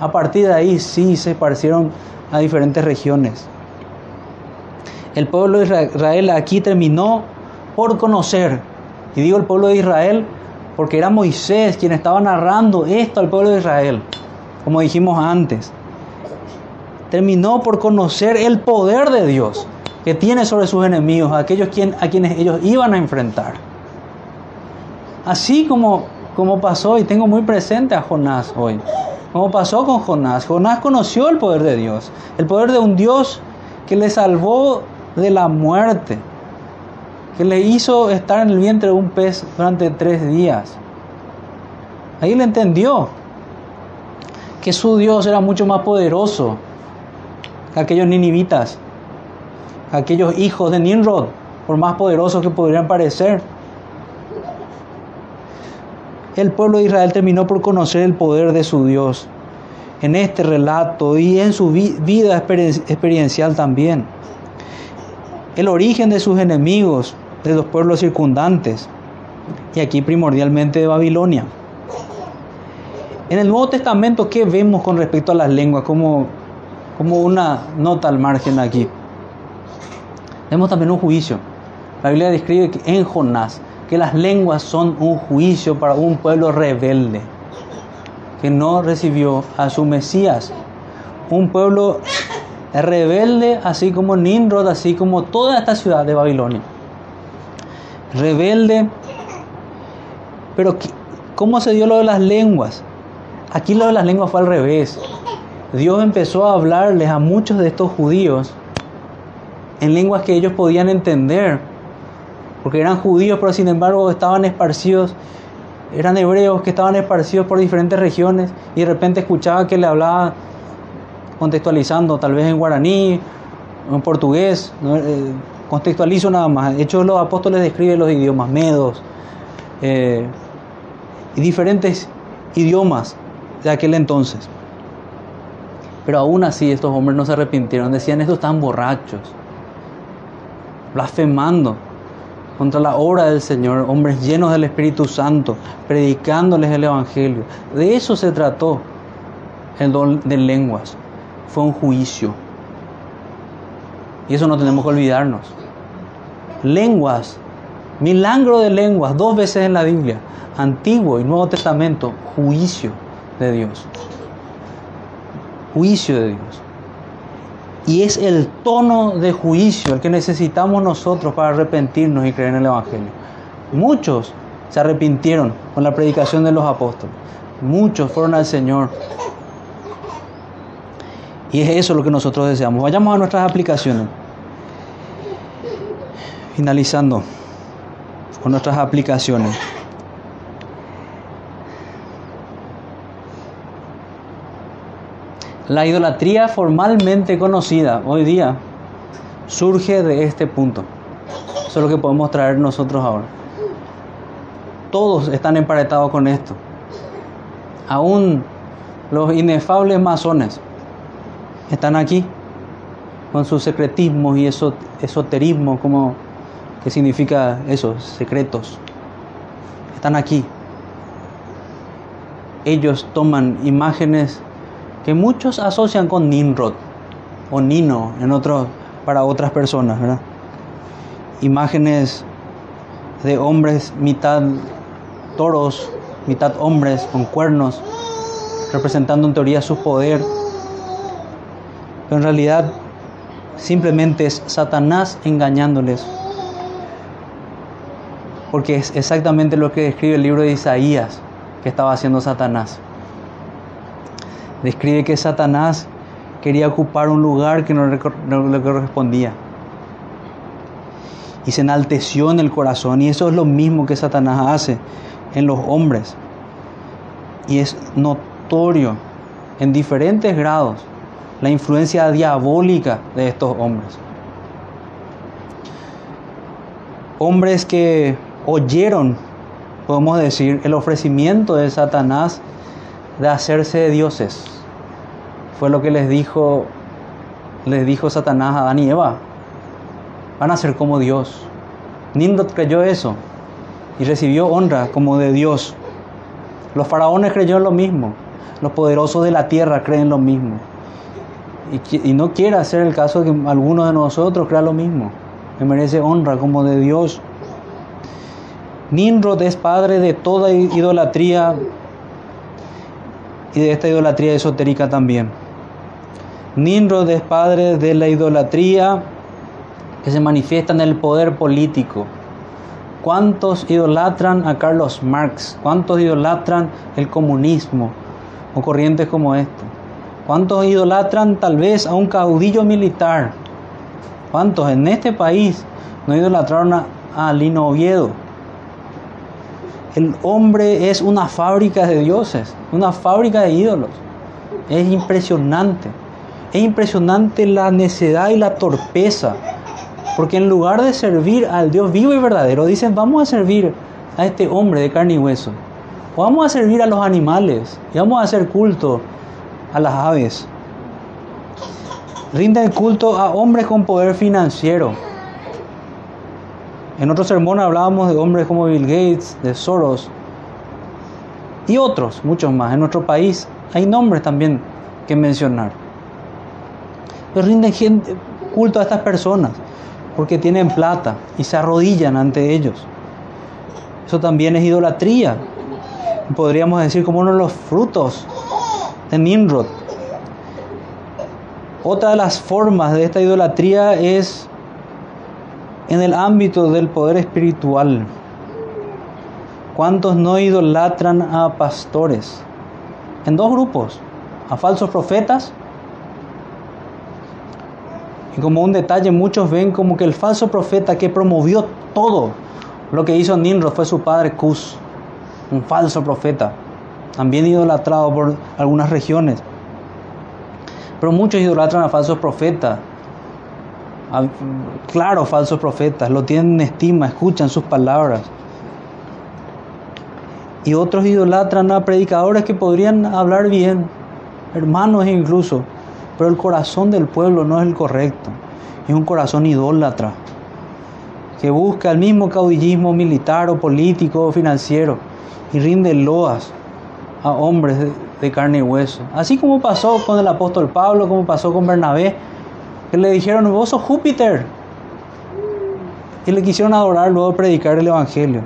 [SPEAKER 2] A partir de ahí sí se esparcieron a diferentes regiones. El pueblo de Israel aquí terminó por conocer. Y digo el pueblo de Israel porque era Moisés quien estaba narrando esto al pueblo de Israel, como dijimos antes. Terminó por conocer el poder de Dios que tiene sobre sus enemigos, aquellos quien, a quienes ellos iban a enfrentar. Así como, como pasó, y tengo muy presente a Jonás hoy, como pasó con Jonás. Jonás conoció el poder de Dios, el poder de un Dios que le salvó de la muerte, que le hizo estar en el vientre de un pez durante tres días. Ahí le entendió que su Dios era mucho más poderoso que aquellos ninivitas, aquellos hijos de Nimrod, por más poderosos que podrían parecer. El pueblo de Israel terminó por conocer el poder de su Dios en este relato y en su vida experiencial también el origen de sus enemigos, de los pueblos circundantes, y aquí primordialmente de Babilonia. En el Nuevo Testamento, ¿qué vemos con respecto a las lenguas? Como, como una nota al margen aquí. Vemos también un juicio. La Biblia describe que en Jonás que las lenguas son un juicio para un pueblo rebelde que no recibió a su Mesías. Un pueblo rebelde, así como Nimrod, así como toda esta ciudad de Babilonia. Rebelde. Pero ¿cómo se dio lo de las lenguas? Aquí lo de las lenguas fue al revés. Dios empezó a hablarles a muchos de estos judíos en lenguas que ellos podían entender, porque eran judíos, pero sin embargo estaban esparcidos, eran hebreos que estaban esparcidos por diferentes regiones y de repente escuchaba que le hablaba contextualizando, tal vez en guaraní, en portugués, eh, contextualizo nada más. De hecho, los apóstoles describen los idiomas medos eh, y diferentes idiomas de aquel entonces. Pero aún así estos hombres no se arrepintieron, decían, estos están borrachos, blasfemando contra la obra del Señor, hombres llenos del Espíritu Santo, predicándoles el Evangelio. De eso se trató el don de lenguas fue un juicio. Y eso no tenemos que olvidarnos. Lenguas, milagro de lenguas, dos veces en la Biblia, Antiguo y Nuevo Testamento, juicio de Dios. Juicio de Dios. Y es el tono de juicio el que necesitamos nosotros para arrepentirnos y creer en el Evangelio. Muchos se arrepintieron con la predicación de los apóstoles. Muchos fueron al Señor y es eso lo que nosotros deseamos. Vayamos a nuestras aplicaciones. Finalizando con nuestras aplicaciones. La idolatría formalmente conocida hoy día surge de este punto. Eso es lo que podemos traer nosotros ahora. Todos están emparetados con esto. Aún los inefables masones están aquí con sus secretismos y eso, esoterismo, como que significa eso, secretos. Están aquí. Ellos toman imágenes que muchos asocian con Nimrod o Nino en otras para otras personas, ¿verdad? Imágenes de hombres mitad toros, mitad hombres con cuernos, representando en teoría su poder. Pero en realidad simplemente es Satanás engañándoles. Porque es exactamente lo que describe el libro de Isaías que estaba haciendo Satanás. Describe que Satanás quería ocupar un lugar que no le correspondía. Y se enalteció en el corazón. Y eso es lo mismo que Satanás hace en los hombres. Y es notorio en diferentes grados la influencia diabólica de estos hombres. Hombres que oyeron, podemos decir, el ofrecimiento de Satanás de hacerse dioses. Fue lo que les dijo, les dijo Satanás a Adán y Eva. Van a ser como Dios. Nimrod creyó eso y recibió honra como de Dios. Los faraones creyeron lo mismo. Los poderosos de la tierra creen lo mismo. Y, no quiere hacer el caso de que alguno de nosotros crea lo mismo. Me merece honra como de Dios. Nimrod es padre de toda idolatría y de esta idolatría esotérica también. Nimrod es padre de la idolatría que se manifiesta en el poder político. ¿Cuántos idolatran a Carlos Marx? ¿Cuántos idolatran el comunismo o corrientes como esto? ¿Cuántos idolatran tal vez a un caudillo militar? ¿Cuántos en este país no idolatraron a, a Lino Oviedo? El hombre es una fábrica de dioses, una fábrica de ídolos. Es impresionante. Es impresionante la necedad y la torpeza. Porque en lugar de servir al Dios vivo y verdadero, dicen, vamos a servir a este hombre de carne y hueso. O vamos a servir a los animales. Y vamos a hacer culto a las aves. Rinden culto a hombres con poder financiero en otro sermón hablábamos de hombres como Bill Gates, de Soros y otros, muchos más. En nuestro país hay nombres también que mencionar. Pero rinden culto a estas personas porque tienen plata y se arrodillan ante ellos. Eso también es idolatría. Podríamos decir como uno de los frutos de Nimrod. Otra de las formas de esta idolatría es en el ámbito del poder espiritual. ¿Cuántos no idolatran a pastores? En dos grupos, a falsos profetas. Y como un detalle, muchos ven como que el falso profeta que promovió todo lo que hizo Nimrod fue su padre Cus, un falso profeta, también idolatrado por algunas regiones. Pero muchos idolatran a falsos profetas. Claro falsos profetas, lo tienen en estima, escuchan sus palabras. Y otros idolatran a predicadores que podrían hablar bien, hermanos incluso, pero el corazón del pueblo no es el correcto, es un corazón idólatra, que busca el mismo caudillismo militar o político o financiero y rinde loas a hombres de, carne y hueso. Así como pasó con el apóstol Pablo, como pasó con Bernabé, que le dijeron, vos sos Júpiter. Y le quisieron adorar luego predicar el Evangelio.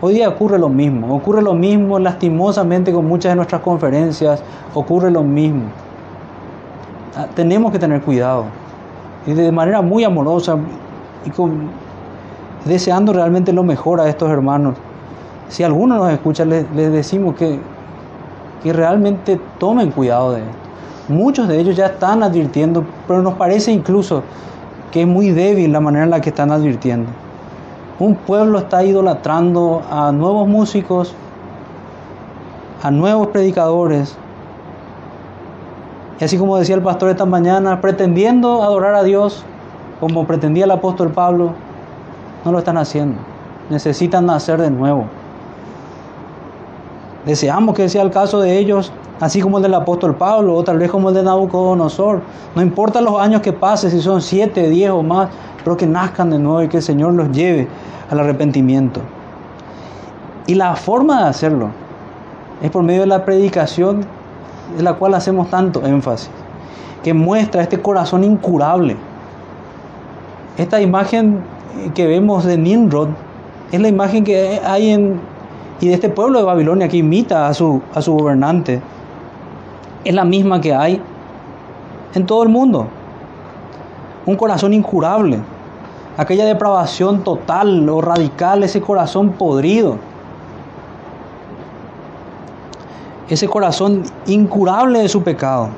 [SPEAKER 2] Hoy día ocurre lo mismo, ocurre lo mismo lastimosamente con muchas de nuestras conferencias, ocurre lo mismo. Ah, tenemos que tener cuidado y de manera muy amorosa y deseando realmente lo mejor a estos hermanos. Si alguno nos escucha, les decimos que, que realmente tomen cuidado de esto. Muchos de ellos ya están advirtiendo, pero nos parece incluso que es muy débil la manera en la que están advirtiendo. Un pueblo está idolatrando a nuevos músicos, a nuevos predicadores. Y así como decía el pastor esta mañana, pretendiendo adorar a Dios como pretendía el apóstol Pablo, no lo están haciendo. Necesitan nacer de nuevo. Deseamos que sea el caso de ellos así como el del apóstol Pablo, o tal vez como el de Nabucodonosor. No importa los años que pasen, si son siete, diez o más, pero que nazcan de nuevo y que el Señor los lleve al arrepentimiento. Y la forma de hacerlo es por medio de la predicación de la cual hacemos tanto énfasis, que muestra este corazón incurable, esta imagen que vemos de Nimrod es la imagen que hay en y de este pueblo de Babilonia que imita a su, a su gobernante. Es la misma que hay en todo el mundo. Un corazón incurable. Aquella depravación total o radical, ese corazón podrido. Ese corazón incurable de su pecado.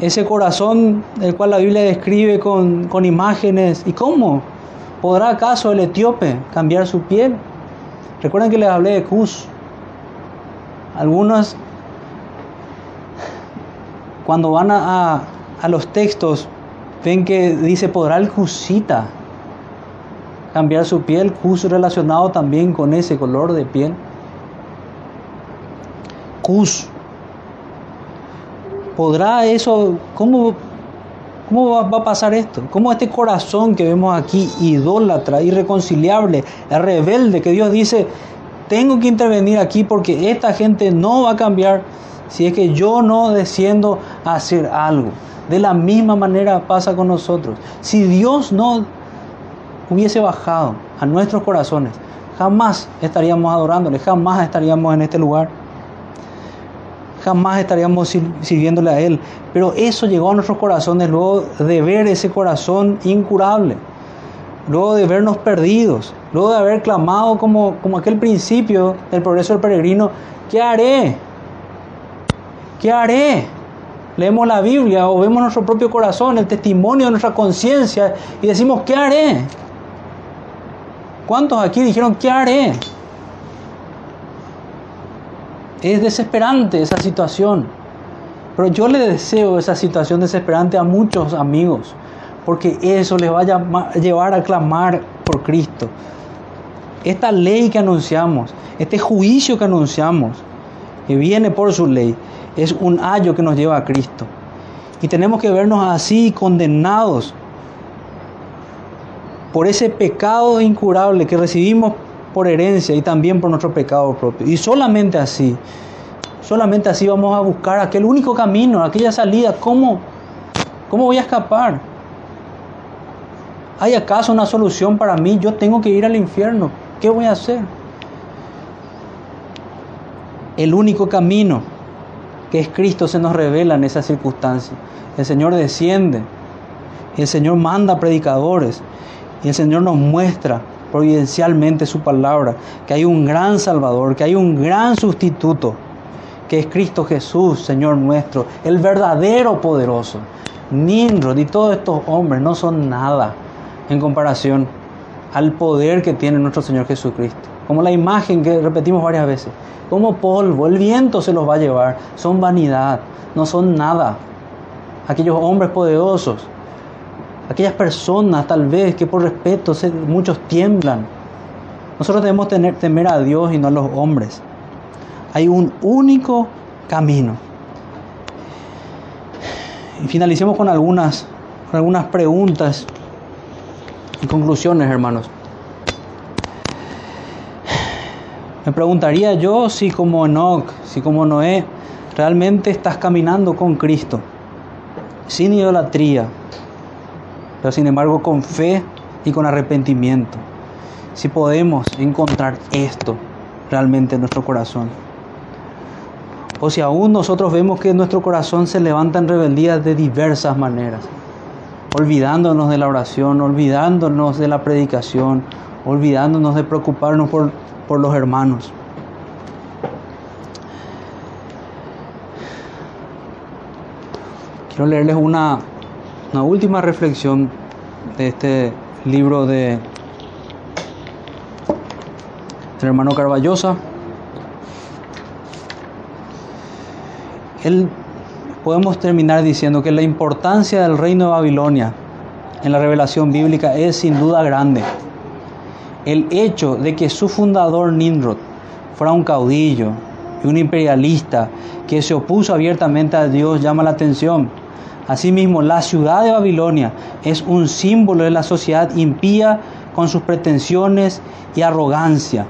[SPEAKER 2] Ese corazón del cual la Biblia describe con, con imágenes. ¿Y cómo? ¿Podrá acaso el etíope cambiar su piel? Recuerden que les hablé de Cus. Algunos, cuando van a, a, los textos, ven que dice, ¿podrá el Cusita cambiar su piel? Cus relacionado también con ese color de piel. Cus. ¿Podrá eso? ¿Cómo, cómo va, a pasar esto? ¿Cómo este corazón que vemos aquí, idólatra, irreconciliable, rebelde, que Dios dice, tengo que intervenir aquí porque esta gente no va a cambiar si es que yo no desciendo a hacer algo? De la misma manera pasa con nosotros. Si Dios no hubiese bajado a nuestros corazones, jamás estaríamos adorándole, jamás estaríamos en este lugar jamás estaríamos sirviéndole a Él. Pero eso llegó a nuestros corazones luego de ver ese corazón incurable, luego de vernos perdidos, luego de haber clamado como, como aquel principio del progreso del peregrino, ¿qué haré? ¿Qué haré? Leemos la Biblia o vemos nuestro propio corazón, el testimonio de nuestra conciencia y decimos, ¿qué haré? ¿Cuántos aquí dijeron, ¿qué haré? Es desesperante esa situación. Pero yo le deseo esa situación desesperante a muchos amigos, porque eso les va a llevar a clamar por Cristo. Esta ley que anunciamos, este juicio que anunciamos, que viene por su ley, es un ayo que nos lleva a Cristo. Y tenemos que vernos así condenados por ese pecado incurable que recibimos por herencia y también por nuestro pecado propio. Y solamente así, solamente así vamos a buscar aquel único camino, aquella salida. ¿Cómo, cómo voy a escapar? ¿Hay acaso una solución para mí? Yo tengo que ir al infierno. ¿Qué voy a hacer? El único camino que es Cristo se nos revela en esas circunstancias. El Señor desciende, el Señor manda predicadores y el Señor nos muestra providencialmente su palabra, que hay un gran Salvador, que hay un gran sustituto, que es Cristo Jesús, Señor nuestro, el verdadero poderoso. Nimrod y todos estos hombres no son nada en comparación al poder que tiene nuestro Señor Jesucristo. Como la imagen que repetimos varias veces, como polvo, el viento se los va a llevar, son vanidad, no son nada. Aquellos hombres poderosos aquellas personas tal vez que por respeto muchos tiemblan. Nosotros debemos tener, temer a Dios y no a los hombres. Hay un único camino. Y finalicemos con algunas, con algunas preguntas y conclusiones, hermanos. Me preguntaría yo si como Enoch, si como Noé, realmente estás caminando con Cristo, sin idolatría, pero sin embargo con fe y con arrepentimiento. Si podemos encontrar esto realmente en nuestro corazón. O si aún nosotros vemos que nuestro corazón se levanta en rebeldía de diversas maneras, olvidándonos de la oración, olvidándonos de la predicación, olvidándonos de preocuparnos por, por los hermanos. Quiero leerles una, una última reflexión de este libro de del hermano Carballosa. Él podemos terminar diciendo que la importancia del reino de Babilonia en la revelación bíblica es sin duda grande. El hecho de que su fundador Nimrod fuera un caudillo y un imperialista que se opuso abiertamente a Dios llama la atención Asimismo, la ciudad de Babilonia es un símbolo de la sociedad impía con sus pretensiones y arrogancia.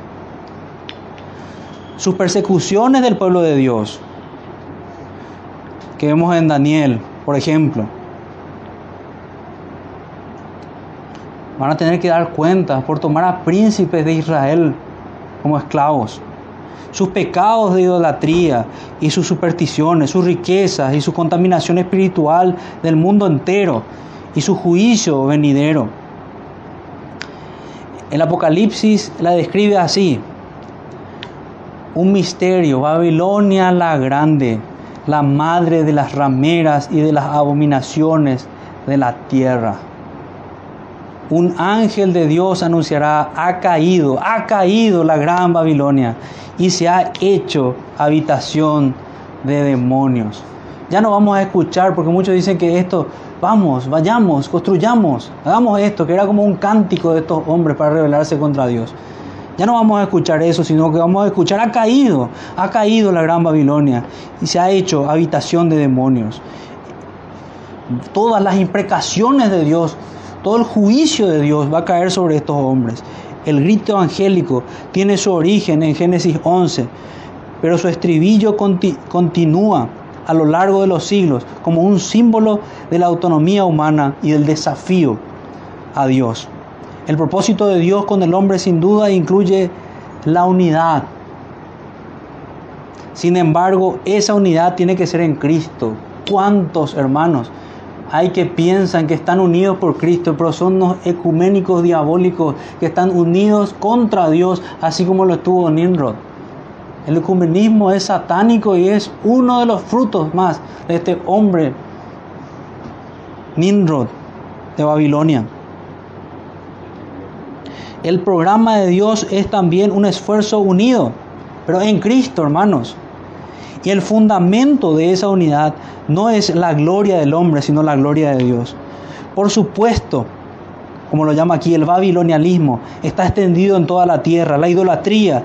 [SPEAKER 2] Sus persecuciones del pueblo de Dios, que vemos en Daniel, por ejemplo, Van a tener que dar cuenta por tomar a príncipes de Israel como esclavos. Sus pecados de idolatría y sus supersticiones, sus riquezas y su contaminación espiritual del mundo entero y su juicio venidero. El Apocalipsis la describe así. Un misterio, Babilonia la grande, la madre de las rameras y de las abominaciones de la tierra un ángel de Dios anunciará, ha caído, ha caído la gran Babilonia y se ha hecho habitación de demonios. Ya no vamos a escuchar porque muchos dicen que esto, vamos, vayamos, construyamos, hagamos esto, que era como un cántico de estos hombres para rebelarse contra Dios. Ya no vamos a escuchar eso, sino que vamos a escuchar, ha caído, ha caído la gran Babilonia y se ha hecho habitación de demonios. Todas las imprecaciones de Dios todo el juicio de Dios va a caer sobre estos hombres. El grito evangélico tiene su origen en Génesis 11, pero su estribillo continúa a lo largo de los siglos como un símbolo de la autonomía humana y del desafío a Dios. El propósito de Dios con el hombre sin duda incluye la unidad. Sin embargo, esa unidad tiene que ser en Cristo. ¿Cuántos hermanos hay que piensan que están unidos por Cristo, pero son los ecuménicos diabólicos que están unidos contra Dios, así como lo estuvo Nimrod. El ecumenismo es satánico y es uno de los frutos más de este hombre, Nimrod, de Babilonia. El programa de Dios es también un esfuerzo unido, pero en Cristo, hermanos. Y el fundamento de esa unidad no es la gloria del hombre, sino la gloria de Dios. Por supuesto, como lo llama aquí, el babilonialismo está extendido en toda la tierra, la idolatría,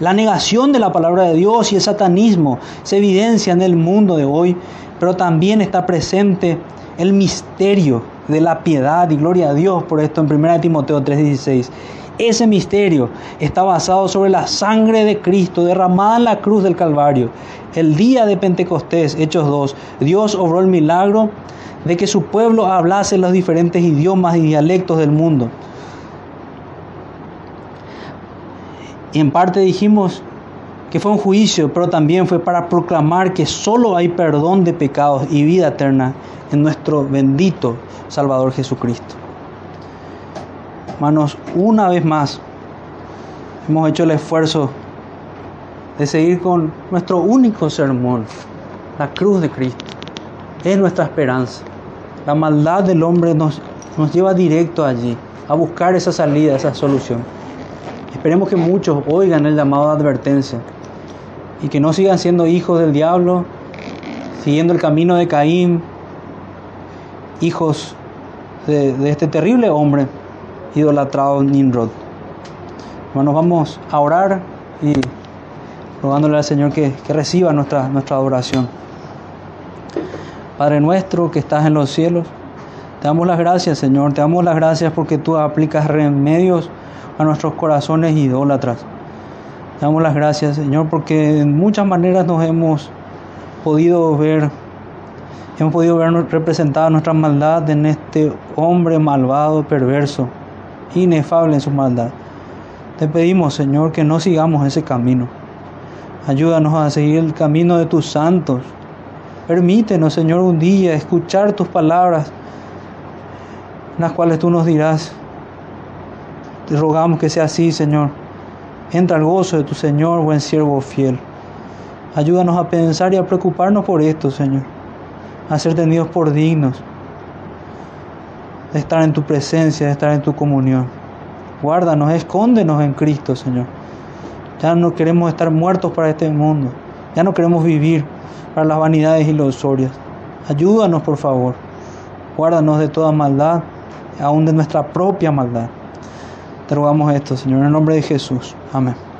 [SPEAKER 2] la negación de la palabra de Dios y el satanismo se evidencia en el mundo de hoy, pero también está presente el misterio de la piedad y gloria a Dios, por esto en 1 Timoteo 3:16. Ese misterio está basado sobre la sangre de Cristo derramada en la cruz del Calvario. El día de Pentecostés, Hechos 2, Dios obró el milagro de que su pueblo hablase los diferentes idiomas y dialectos del mundo. Y en parte dijimos que fue un juicio, pero también fue para proclamar que solo hay perdón de pecados y vida eterna en nuestro bendito Salvador Jesucristo. Hermanos, una vez más hemos hecho el esfuerzo de seguir con nuestro único sermón, la cruz de Cristo. Es nuestra esperanza. La maldad del hombre nos, nos lleva directo allí, a buscar esa salida, esa solución. Esperemos que muchos oigan el llamado de advertencia y que no sigan siendo hijos del diablo, siguiendo el camino de Caín, hijos de, de este terrible hombre idolatrado Nimrod. Hermanos, vamos a orar y rogándole al Señor que, que reciba nuestra, nuestra adoración. Padre nuestro que estás en los cielos, te damos las gracias, Señor, te damos las gracias porque tú aplicas remedios a nuestros corazones idólatras. Te damos las gracias, Señor, porque en muchas maneras nos hemos podido ver, hemos podido ver representada nuestra maldad en este hombre malvado, perverso inefable en su maldad. Te pedimos, Señor, que no sigamos ese camino. Ayúdanos a seguir el camino de tus santos. Permítenos, Señor, un día escuchar tus palabras, las cuales tú nos dirás. Te rogamos que sea así, Señor. Entra al gozo de tu Señor, buen siervo fiel. Ayúdanos a pensar y a preocuparnos por esto, Señor. A ser tenidos por dignos de estar en tu presencia, de estar en tu comunión. Guárdanos, escóndenos en Cristo, Señor. Ya no queremos estar muertos para este mundo. Ya no queremos vivir para las vanidades ilusorias. Ayúdanos, por favor. Guárdanos de toda maldad, aún de nuestra propia maldad. Te rogamos esto, Señor, en el nombre de Jesús. Amén.